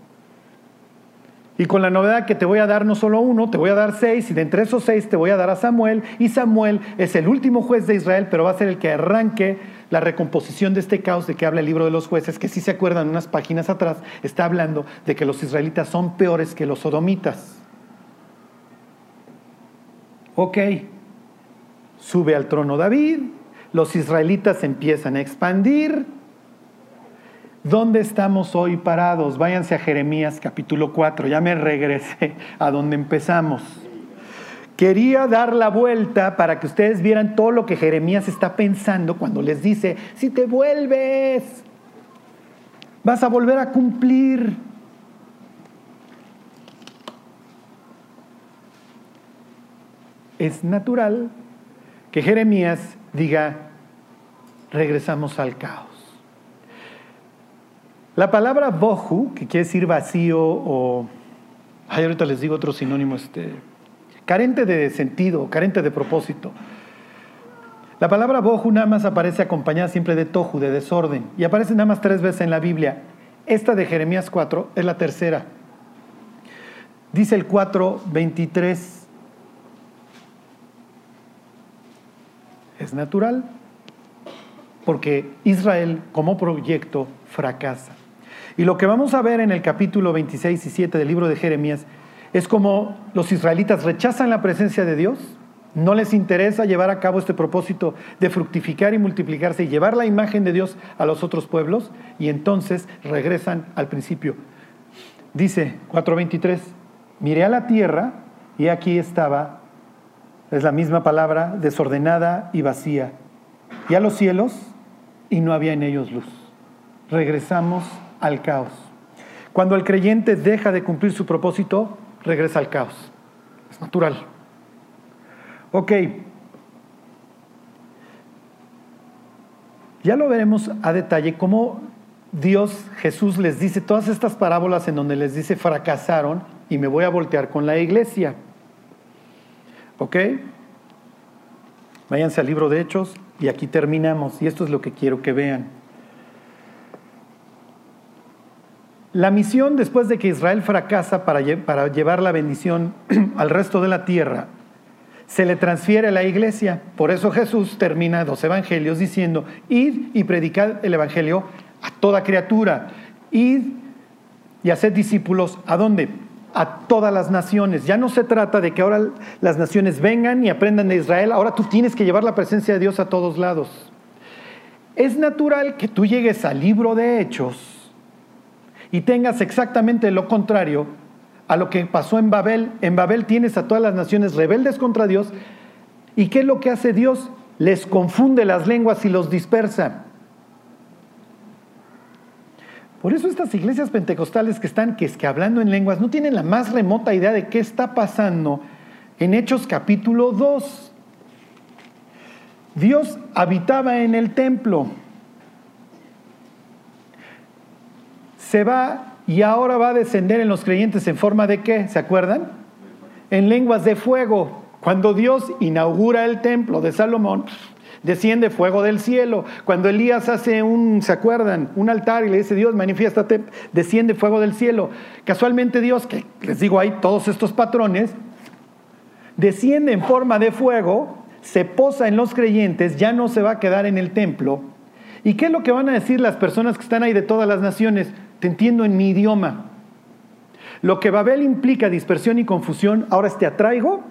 Y con la novedad que te voy a dar no solo uno, te voy a dar seis, y de entre esos seis te voy a dar a Samuel, y Samuel es el último juez de Israel, pero va a ser el que arranque la recomposición de este caos de que habla el libro de los jueces, que si se acuerdan unas páginas atrás, está hablando de que los israelitas son peores que los sodomitas. Ok, sube al trono David, los israelitas empiezan a expandir. ¿Dónde estamos hoy parados? Váyanse a Jeremías capítulo 4, ya me regresé a donde empezamos. Quería dar la vuelta para que ustedes vieran todo lo que Jeremías está pensando cuando les dice, si te vuelves, vas a volver a cumplir. Es natural que Jeremías diga, regresamos al caos. La palabra bohu, que quiere decir vacío o, ay, ahorita les digo otro sinónimo, este, carente de sentido, carente de propósito. La palabra bohu nada más aparece acompañada siempre de tohu, de desorden, y aparece nada más tres veces en la Biblia. Esta de Jeremías 4 es la tercera. Dice el 4.23. Es natural, porque Israel como proyecto fracasa. Y lo que vamos a ver en el capítulo 26 y 7 del libro de Jeremías es como los israelitas rechazan la presencia de Dios, no les interesa llevar a cabo este propósito de fructificar y multiplicarse y llevar la imagen de Dios a los otros pueblos y entonces regresan al principio. Dice 4.23, miré a la tierra y aquí estaba, es la misma palabra, desordenada y vacía, y a los cielos y no había en ellos luz. Regresamos al caos. Cuando el creyente deja de cumplir su propósito, regresa al caos. Es natural. Ok. Ya lo veremos a detalle cómo Dios, Jesús les dice todas estas parábolas en donde les dice fracasaron y me voy a voltear con la iglesia. ¿Ok? Váyanse al libro de Hechos y aquí terminamos. Y esto es lo que quiero que vean. La misión después de que Israel fracasa para, llevar la bendición al resto de la tierra, se le transfiere a la iglesia. Por eso Jesús termina dos evangelios diciendo, id y predicad el evangelio a toda criatura. Id y haced discípulos a dónde? A todas las naciones. Ya no se trata de que ahora las naciones vengan y aprendan de Israel, ahora tú tienes que llevar la presencia de Dios a todos lados. Es natural que tú llegues al libro de Hechos y tengas exactamente lo contrario a lo que pasó en Babel. En Babel tienes a todas las naciones rebeldes contra Dios. ¿Y qué es lo que hace Dios? Les confunde las lenguas y los dispersa. Por eso estas iglesias pentecostales que están, que es que hablando en lenguas, no tienen la más remota idea de qué está pasando en Hechos capítulo 2. Dios habitaba en el templo. Se va y ahora va a descender en los creyentes en forma de qué, ¿se acuerdan? En lenguas de fuego. Cuando Dios inaugura el templo de Salomón, desciende fuego del cielo. Cuando Elías hace un, ¿se acuerdan? Un altar y le dice, Dios, manifiéstate, desciende fuego del cielo. Casualmente Dios, que les digo, hay todos estos patrones, desciende en forma de fuego, se posa en los creyentes, ya no se va a quedar en el templo. ¿Y qué es lo que van a decir las personas que están ahí de todas las naciones? Te entiendo en mi idioma. Lo que Babel implica dispersión y confusión, ahora te atraigo.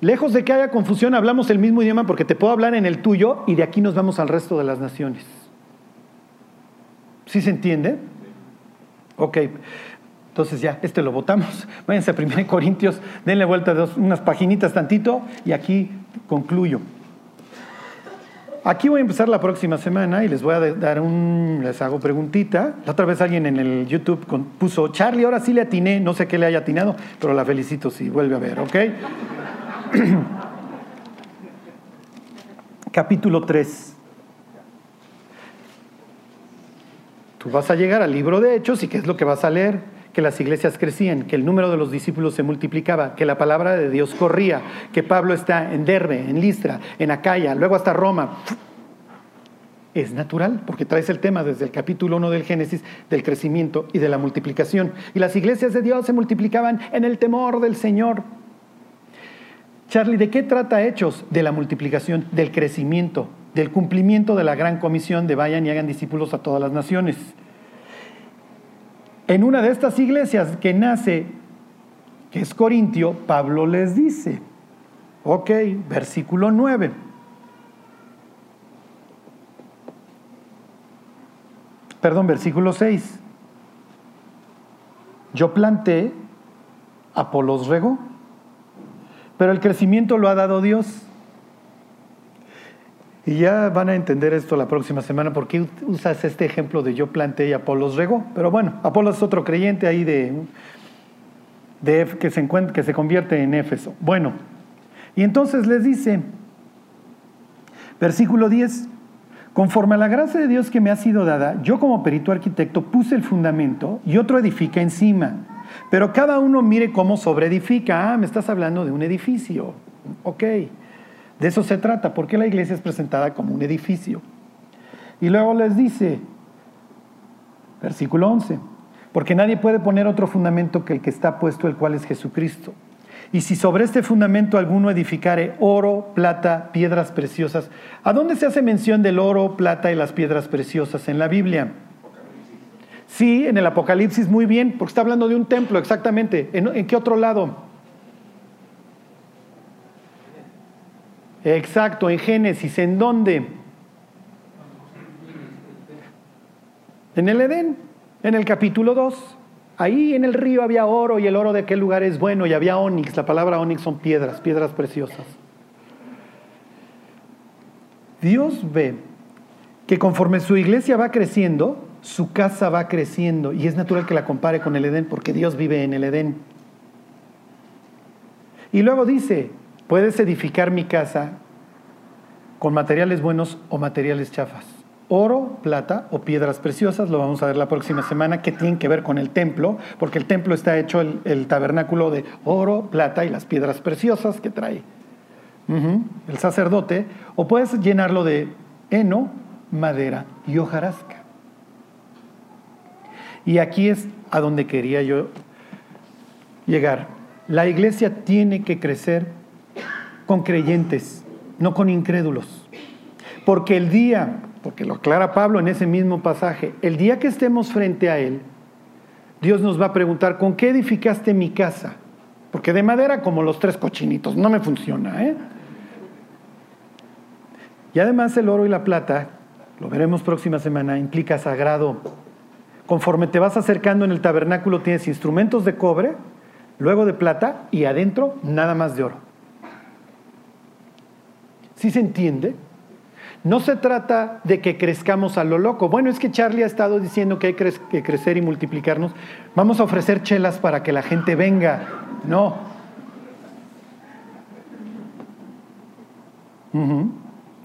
Lejos de que haya confusión, hablamos el mismo idioma porque te puedo hablar en el tuyo y de aquí nos vamos al resto de las naciones. ¿Sí se entiende? Ok. Entonces ya, este lo votamos. Váyanse a 1 Corintios, denle vuelta de unas paginitas tantito y aquí concluyo. Aquí voy a empezar la próxima semana y les voy a dar un, les hago preguntita. La otra vez alguien en el YouTube puso, Charlie, ahora sí le atiné, no sé qué le haya atinado, pero la felicito si vuelve a ver, ¿ok? Capítulo 3. Tú vas a llegar al libro de Hechos y ¿qué es lo que vas a leer? Que las iglesias crecían, que el número de los discípulos se multiplicaba, que la palabra de Dios corría, que Pablo está en Derbe, en Listra, en Acaya, luego hasta Roma. Es natural, porque traes el tema desde el capítulo 1 del Génesis del crecimiento y de la multiplicación. Y las iglesias de Dios se multiplicaban en el temor del Señor. Charlie, ¿de qué trata Hechos? De la multiplicación, del crecimiento, del cumplimiento de la gran comisión de vayan y hagan discípulos a todas las naciones en una de estas iglesias que nace, que es Corintio, Pablo les dice, ok, versículo 9. Perdón, versículo 6. Yo planté, Apolos regó, pero el crecimiento lo ha dado Dios. Y ya van a entender esto la próxima semana, porque usas este ejemplo de yo planté y Apolos regó. Pero bueno, Apolos es otro creyente ahí de, de que, se que se convierte en Éfeso. Bueno, y entonces les dice, versículo 10, conforme a la gracia de Dios que me ha sido dada, yo como perito arquitecto puse el fundamento y otro edifica encima. Pero cada uno mire cómo sobreedifica. Ah, me estás hablando de un edificio. Ok. De eso se trata, porque la iglesia es presentada como un edificio. Y luego les dice, versículo 11, porque nadie puede poner otro fundamento que el que está puesto, el cual es Jesucristo. Y si sobre este fundamento alguno edificare oro, plata, piedras preciosas, ¿a dónde se hace mención del oro, plata y las piedras preciosas en la Biblia? Sí, en el Apocalipsis, muy bien, porque está hablando de un templo, exactamente. ¿En, qué otro lado? Exacto, en Génesis, ¿en dónde? En el Edén, en el capítulo 2. Ahí en el río había oro y el oro de aquel lugar es bueno y había onix. La palabra onix son piedras, piedras preciosas. Dios ve que conforme su iglesia va creciendo, su casa va creciendo y es natural que la compare con el Edén porque Dios vive en el Edén. Y luego dice, Puedes edificar mi casa con materiales buenos o materiales chafas. Oro, plata o piedras preciosas, lo vamos a ver la próxima semana, que tienen que ver con el templo, porque el templo está hecho el, tabernáculo de oro, plata y las piedras preciosas que trae el sacerdote, o puedes llenarlo de heno, madera y hojarasca. Y aquí es a donde quería yo llegar. La iglesia tiene que crecer con creyentes, no con incrédulos. Porque el día, porque lo aclara Pablo en ese mismo pasaje, el día que estemos frente a Él, Dios nos va a preguntar, ¿con qué edificaste mi casa? Porque de madera como los tres cochinitos, no me funciona. ¿eh? Y además el oro y la plata, lo veremos próxima semana, implica sagrado. Conforme te vas acercando en el tabernáculo tienes instrumentos de cobre, luego de plata y adentro nada más de oro. ¿Sí se entiende? No se trata de que crezcamos a lo loco. Bueno, es que Charlie ha estado diciendo que hay que crecer y multiplicarnos. Vamos a ofrecer chelas para que la gente venga. No.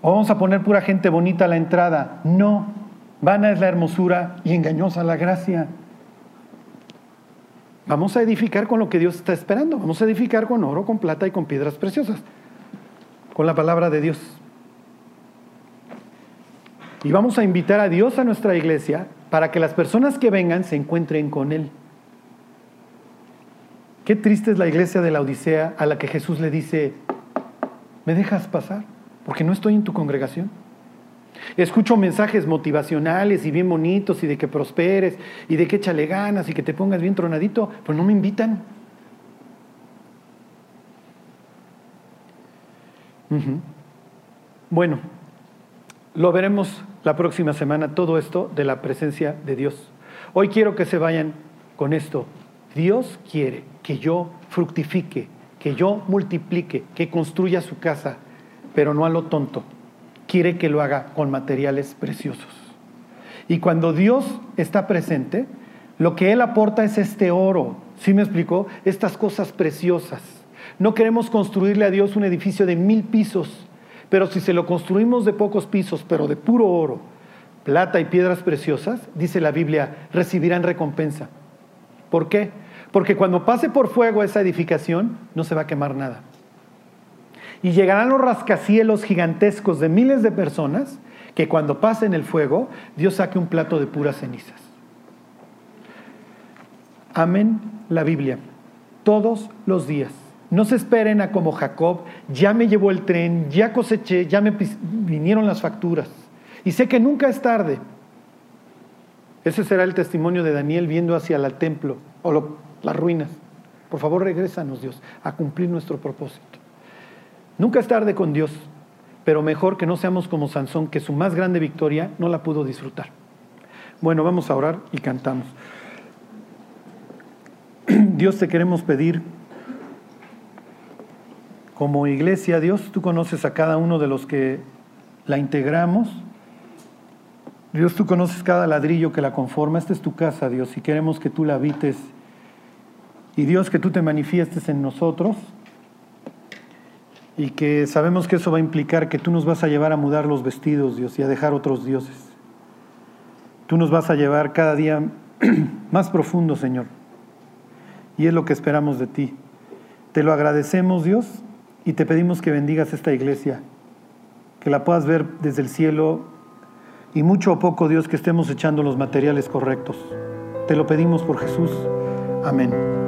O vamos a poner pura gente bonita a la entrada. No. Vana es la hermosura y engañosa la gracia. Vamos a edificar con lo que Dios está esperando. Vamos a edificar con oro, con plata y con piedras preciosas con la palabra de Dios. Y vamos a invitar a Dios a nuestra iglesia para que las personas que vengan se encuentren con Él. Qué triste es la iglesia de la Odisea a la que Jesús le dice, ¿me dejas pasar? Porque no estoy en tu congregación. Escucho mensajes motivacionales y bien bonitos y de que prosperes y de que échale ganas y que te pongas bien tronadito, pero no me invitan. Bueno, lo veremos la próxima semana, todo esto de la presencia de Dios. Hoy quiero que se vayan con esto. Dios quiere que yo fructifique, que yo multiplique, que construya su casa, pero no a lo tonto. Quiere que lo haga con materiales preciosos. Y cuando Dios está presente, lo que Él aporta es este oro. ¿Sí me explicó? Estas cosas preciosas no queremos construirle a Dios un edificio de mil pisos, pero si se lo construimos de pocos pisos, pero de puro oro, plata y piedras preciosas, dice la Biblia, recibirán recompensa. ¿Por qué? Porque cuando pase por fuego esa edificación, no se va a quemar nada. Y llegarán los rascacielos gigantescos de miles de personas que cuando pasen el fuego, Dios saque un plato de puras cenizas. Amén la Biblia todos los días. No se esperen a como Jacob, ya me llevó el tren, ya coseché, ya me vinieron las facturas. Y sé que nunca es tarde. Ese será el testimonio de Daniel viendo hacia el templo o las ruinas. Por favor, regrésanos, Dios, a cumplir nuestro propósito. Nunca es tarde con Dios, pero mejor que no seamos como Sansón, que su más grande victoria no la pudo disfrutar. Bueno, vamos a orar y cantamos. Dios te queremos pedir, como iglesia, Dios, tú conoces a cada uno de los que la integramos. Dios, tú conoces cada ladrillo que la conforma. Esta es tu casa, Dios, y queremos que tú la habites. Y Dios, que tú te manifiestes en nosotros y que sabemos que eso va a implicar que tú nos vas a llevar a mudar los vestidos, Dios, y a dejar otros dioses. Tú nos vas a llevar cada día más profundo, Señor. Y es lo que esperamos de ti. Te lo agradecemos, Dios, y te pedimos que bendigas esta iglesia, que la puedas ver desde el cielo y mucho o poco, Dios, que estemos echando los materiales correctos. Te lo pedimos por Jesús. Amén.